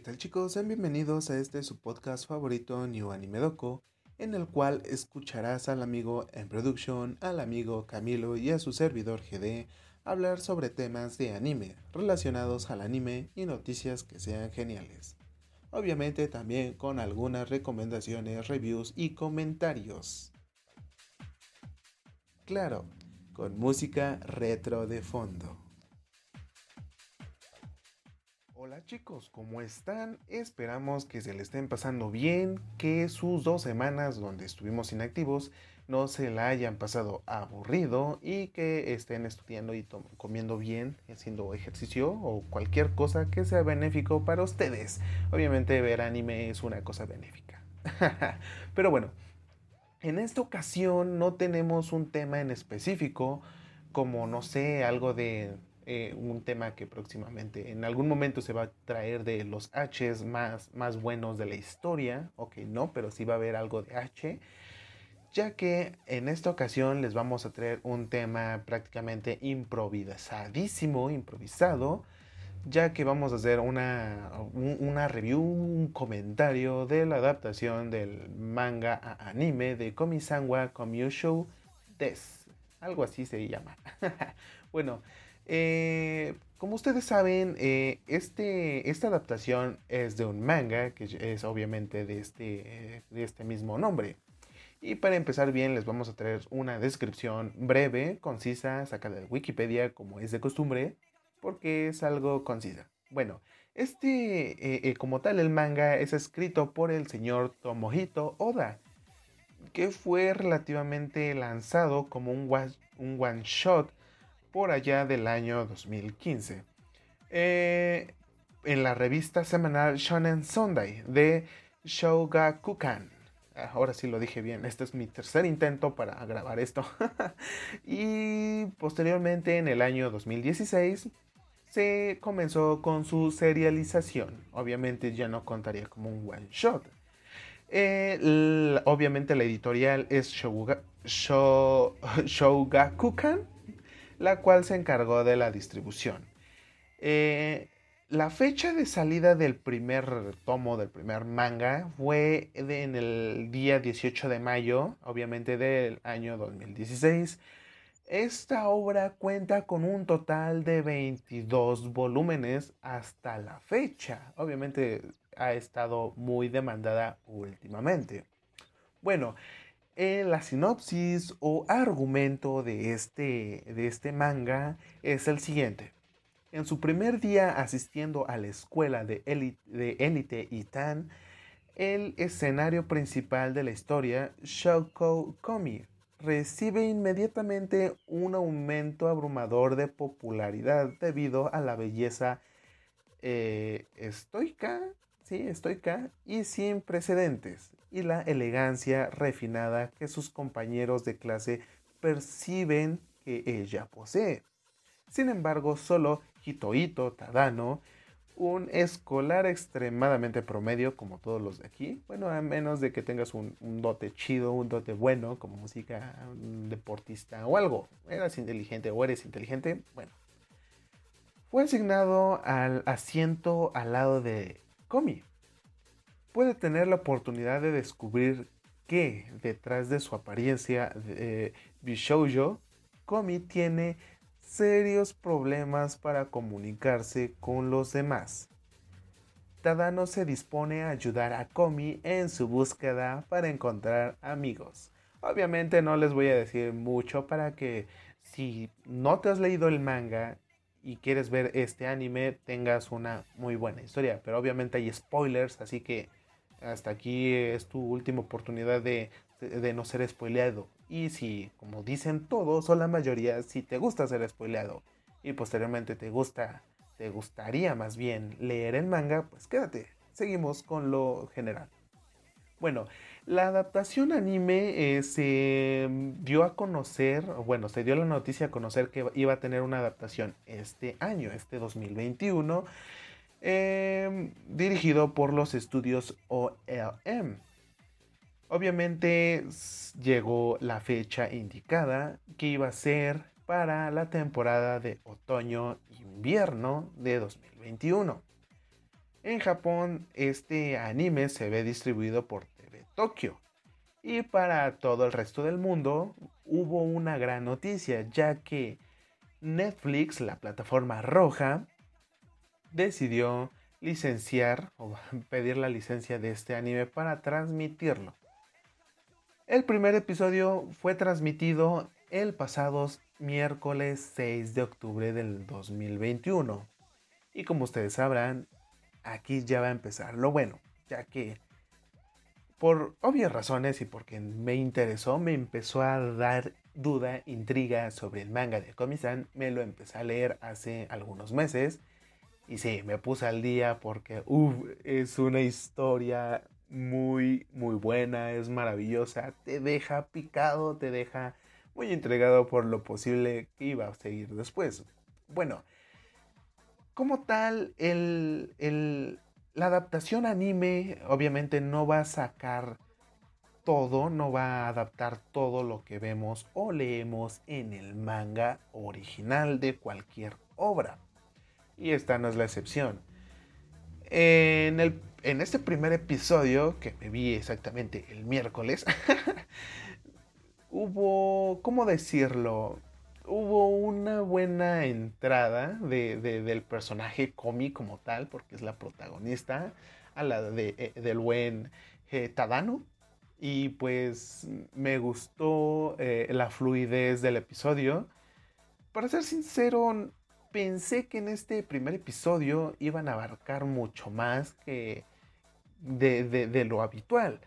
¿Qué tal chicos? Sean bienvenidos a este su podcast favorito New Anime Doco, en el cual escucharás al amigo en production, al amigo Camilo y a su servidor GD hablar sobre temas de anime relacionados al anime y noticias que sean geniales. Obviamente también con algunas recomendaciones, reviews y comentarios. Claro, con música retro de fondo. Hola chicos, ¿cómo están? Esperamos que se le estén pasando bien, que sus dos semanas donde estuvimos inactivos no se la hayan pasado aburrido y que estén estudiando y comiendo bien, haciendo ejercicio o cualquier cosa que sea benéfico para ustedes. Obviamente ver anime es una cosa benéfica. Pero bueno, en esta ocasión no tenemos un tema en específico, como no sé, algo de eh, un tema que próximamente en algún momento se va a traer de los Hs más, más buenos de la historia. Ok, no, pero sí va a haber algo de H. Ya que en esta ocasión les vamos a traer un tema prácticamente improvisadísimo, improvisado ya que vamos a hacer una, una review, un comentario de la adaptación del manga a anime de Komisanwa Komyusho Des. Algo así se llama. bueno, eh, como ustedes saben, eh, este, esta adaptación es de un manga que es obviamente de este, de este mismo nombre. Y para empezar bien les vamos a traer una descripción breve, concisa, sacada de Wikipedia como es de costumbre porque es algo concisa. Bueno, este, eh, como tal, el manga es escrito por el señor Tomohito Oda, que fue relativamente lanzado como un one shot por allá del año 2015. Eh, en la revista semanal Shonen Sunday de Shougakukan. Ah, ahora sí lo dije bien, este es mi tercer intento para grabar esto. y posteriormente en el año 2016 se comenzó con su serialización. Obviamente ya no contaría como un one shot. Eh, obviamente la editorial es Shougakukan, la cual se encargó de la distribución. Eh, la fecha de salida del primer tomo, del primer manga, fue en el día 18 de mayo, obviamente del año 2016. Esta obra cuenta con un total de 22 volúmenes hasta la fecha. Obviamente ha estado muy demandada últimamente. Bueno, la sinopsis o argumento de este, de este manga es el siguiente. En su primer día asistiendo a la escuela de élite Itan, el escenario principal de la historia, Shoko Komi, recibe inmediatamente un aumento abrumador de popularidad debido a la belleza eh, sí, estoica y sin precedentes y la elegancia refinada que sus compañeros de clase perciben que ella posee. Sin embargo, solo Hitoito Tadano un escolar extremadamente promedio como todos los de aquí. Bueno, a menos de que tengas un, dote chido, un dote bueno como música, un deportista o algo. Eras inteligente o eres inteligente. Bueno. Fue asignado al asiento al lado de Komi. Puede tener la oportunidad de descubrir que detrás de su apariencia de eh, Bishoujo, Komi tiene serios problemas para comunicarse con los demás. Tadano se dispone a ayudar a Komi en su búsqueda para encontrar amigos. Obviamente no les voy a decir mucho para que si no te has leído el manga y quieres ver este anime tengas una muy buena historia. Pero obviamente hay spoilers, así que hasta aquí es tu última oportunidad de, no ser spoileado. Y si, como dicen todos o la mayoría, si te gusta ser spoileado y posteriormente te gusta, te gustaría más bien leer el manga, pues quédate. Seguimos con lo general. Bueno, la adaptación anime eh, se dio a conocer, bueno, se dio la noticia a conocer que iba a tener una adaptación este año, este 2021, em, dirigido por los estudios OLM. Obviamente llegó la fecha indicada que iba a ser para la temporada de otoño-invierno de 2021. En Japón este anime se ve distribuido por TV Tokyo. Y para todo el resto del mundo hubo una gran noticia, ya que Netflix, la plataforma roja, decidió licenciar o pedir la licencia de este anime para transmitirlo. El primer episodio fue transmitido el pasado miércoles 6 de octubre del 2021. Y como ustedes sabrán, aquí ya va a empezar lo bueno, ya que por obvias razones y porque me interesó, me empezó a dar duda, intriga sobre el manga de Komi-san. Me lo empecé a leer hace algunos meses. Y sí, me puse al día porque es una historia muy, muy buena, es maravillosa. Te deja picado, te deja muy entregado por lo posible que iba a seguir después. Bueno, como tal, el, la adaptación anime obviamente no va a sacar todo, no va a adaptar todo lo que vemos o leemos en el manga original de cualquier obra. Y esta no es la excepción. En, el, en este primer episodio, que me vi exactamente el miércoles, hubo, ¿cómo decirlo? Hubo una buena entrada del personaje Komi como tal, porque es la protagonista, a la de, eh, del buen eh, Tadano. Y pues me gustó eh, la fluidez del episodio. Para ser sincero, pensé que en este primer episodio iban a abarcar mucho más que de lo habitual.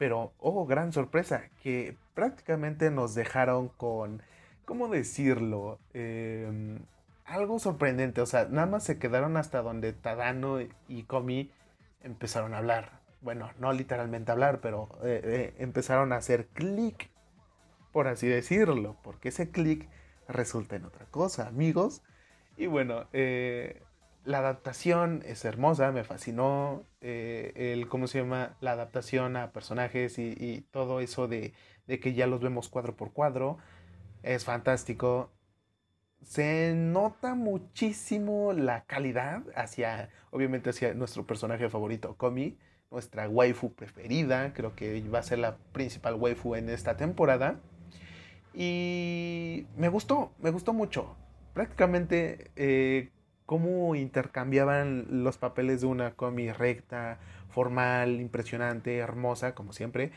Pero, oh, gran sorpresa, que prácticamente nos dejaron con, ¿cómo decirlo? Em, algo sorprendente, o sea, nada más se quedaron hasta donde Tadano y Komi empezaron a hablar. Bueno, no literalmente hablar, pero eh, eh, empezaron a hacer clic, por así decirlo, porque ese clic resulta en otra cosa, amigos. Y bueno, eh, la adaptación es hermosa, me fascinó. Eh, el, ¿cómo se llama? La adaptación a personajes y, todo eso de, que ya los vemos cuadro por cuadro. Es fantástico. Se nota muchísimo la calidad hacia, obviamente, hacia nuestro personaje favorito, Komi, nuestra waifu preferida. Creo que va a ser la principal waifu en esta temporada. Y me gustó, me gustó mucho. Prácticamente eh, cómo intercambiaban los papeles de una comi recta, formal, impresionante, hermosa, como siempre,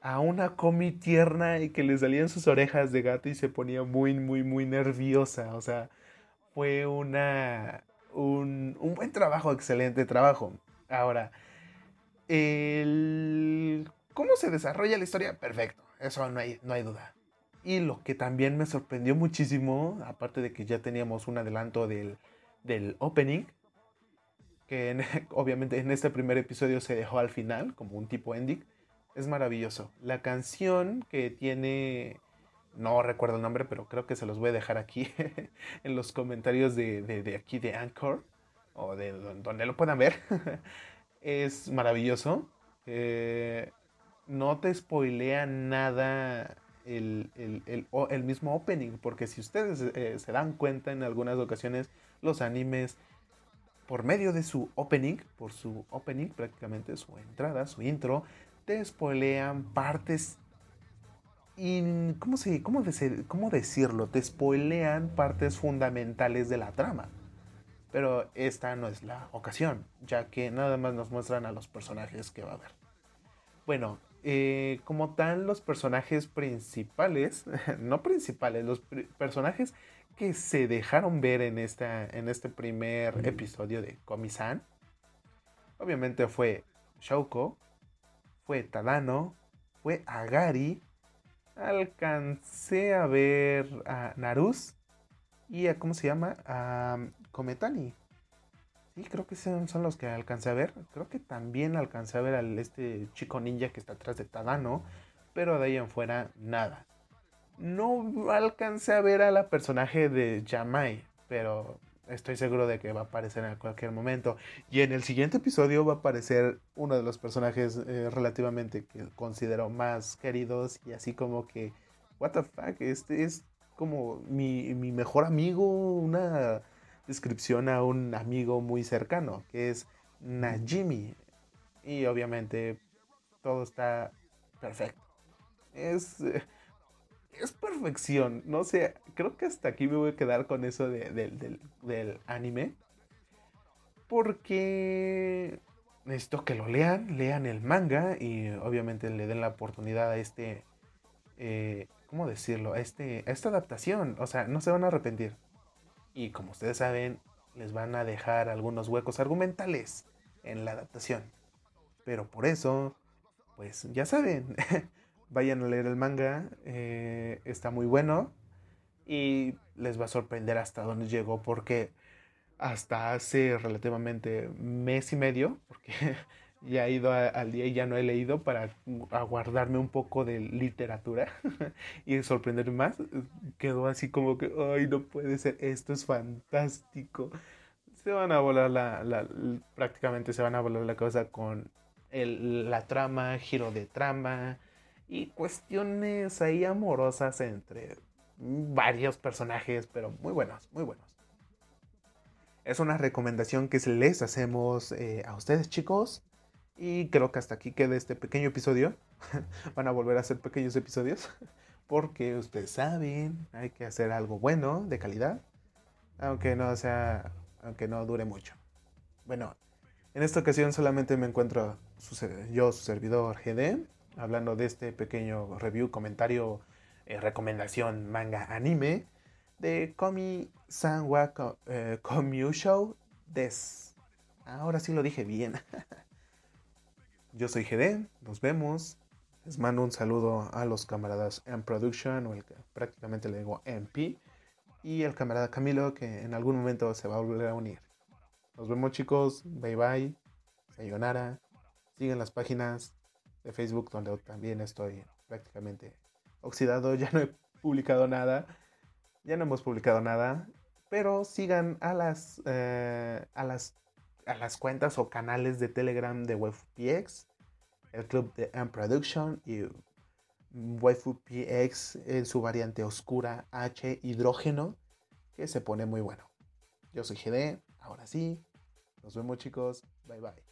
a una comi tierna y que le salían sus orejas de gato y se ponía muy, muy, muy nerviosa. O sea, fue una, un, un buen trabajo, excelente trabajo. Ahora, el, ¿cómo se desarrolla la historia? Perfecto, eso no hay, no hay duda. Y lo que también me sorprendió muchísimo, aparte de que ya teníamos un adelanto del, del opening, que obviamente en este primer episodio se dejó al final, como un tipo ending, es maravilloso. La canción que tiene, no recuerdo el nombre, pero creo que se los voy a dejar aquí en los comentarios de, aquí de Anchor, o de donde lo puedan ver, es maravilloso. Eh, no te spoilea nada el, el, mismo opening, porque si ustedes eh, se dan cuenta en algunas ocasiones, los animes por medio de su opening, por su opening prácticamente, su entrada, su intro, te spoilean partes... Y, ¿cómo, se, cómo, ¿Cómo decirlo? Te spoilean partes fundamentales de la trama. Pero esta no es la ocasión, ya que nada más nos muestran a los personajes que va a haber. Bueno, eh, como tal, los personajes principales, no principales, los personajes que se dejaron ver en, esta, en este primer episodio de Komi-san, obviamente fue Shouko, fue Tadano, fue Agari, alcancé a ver a Narus y a, ¿cómo se llama? A Kometani. Sí, creo que son, son los que alcancé a ver. Creo que también alcancé a ver al este chico ninja que está atrás de Tadano, pero de ahí en fuera nada. No alcancé a ver a la personaje de Jamai, pero estoy seguro de que va a aparecer en cualquier momento. Y en el siguiente episodio va a aparecer uno de los personajes eh, relativamente que considero más queridos y así como que, what the fuck, este es como mi, mi mejor amigo, una descripción a un amigo muy cercano, que es Najimi. Y obviamente todo está perfecto. Es, es perfección. No sé, creo que hasta aquí me voy a quedar con eso del anime. Porque necesito que lo lean, lean el manga y obviamente le den la oportunidad a este, eh, ¿cómo decirlo? A, este, a esta adaptación. O sea, no se van a arrepentir. Y como ustedes saben, les van a dejar algunos huecos argumentales en la adaptación. Pero por eso, pues ya saben, vayan a leer el manga, eh, está muy bueno y les va a sorprender hasta dónde llegó porque hasta hace relativamente mes y medio, porque ya he ido al día y ya no he leído para aguardarme un poco de literatura y sorprenderme más. Quedó así como que, ay, no puede ser, esto es fantástico. Se van a volar la, prácticamente se van a volar la cosa con el, la trama, giro de trama y cuestiones ahí amorosas entre varios personajes, pero muy buenos, muy buenos. Es una recomendación que les hacemos eh, a ustedes chicos. Y creo que hasta aquí queda este pequeño episodio. Van a volver a hacer pequeños episodios. Porque ustedes saben, hay que hacer algo bueno, de calidad. Aunque no sea, aunque no dure mucho. Bueno, en esta ocasión solamente me encuentro yo, su servidor GD, hablando de este pequeño review, comentario, eh, recomendación manga anime de Komi Sanwa eh, Show Des. Ahora sí lo dije bien. Yo soy GD, nos vemos. Les mando un saludo a los camaradas en Production, o el que prácticamente le digo MP, y el camarada Camilo, que en algún momento se va a volver a unir. Nos vemos chicos, bye bye, sayonara. Sigan las páginas de Facebook donde también estoy prácticamente oxidado, ya no he publicado nada, ya no hemos publicado nada, pero sigan a las, eh, a las a las cuentas o canales de Telegram de WaifuPX, el club de M Production y WaifuPX en su variante oscura H hidrógeno, que se pone muy bueno. Yo soy GD, ahora sí. Nos vemos chicos. Bye bye.